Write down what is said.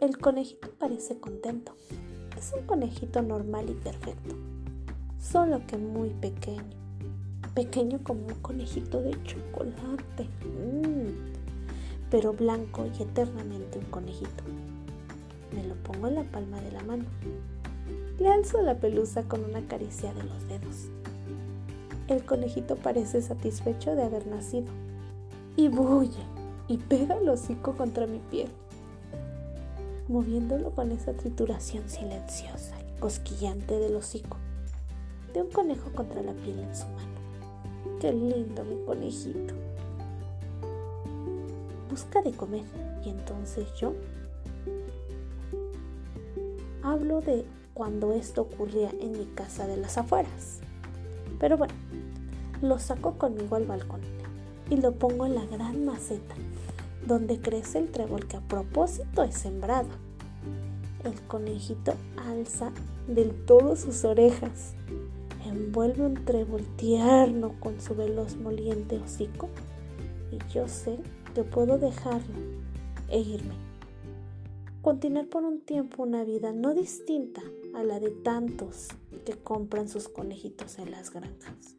El conejito parece contento. Es un conejito normal y perfecto, solo que muy pequeño. Pequeño como un conejito de chocolate. Mm. Pero blanco y eternamente un conejito. Me lo pongo en la palma de la mano. Le alzo la pelusa con una caricia de los dedos. El conejito parece satisfecho de haber nacido. Y bulle y pega el hocico contra mi piel, moviéndolo con esa trituración silenciosa y cosquillante del hocico de un conejo contra la piel en su mano. Qué lindo mi conejito. Busca de comer y entonces yo hablo de cuando esto ocurría en mi casa de las afueras. Pero bueno, lo saco conmigo al balcón y lo pongo en la gran maceta donde crece el trébol que a propósito es sembrado. El conejito alza del todo sus orejas, envuelve un trébol tierno con su veloz moliente hocico y yo sé que puedo dejarlo e irme. Continuar por un tiempo una vida no distinta a la de tantos que compran sus conejitos en las granjas.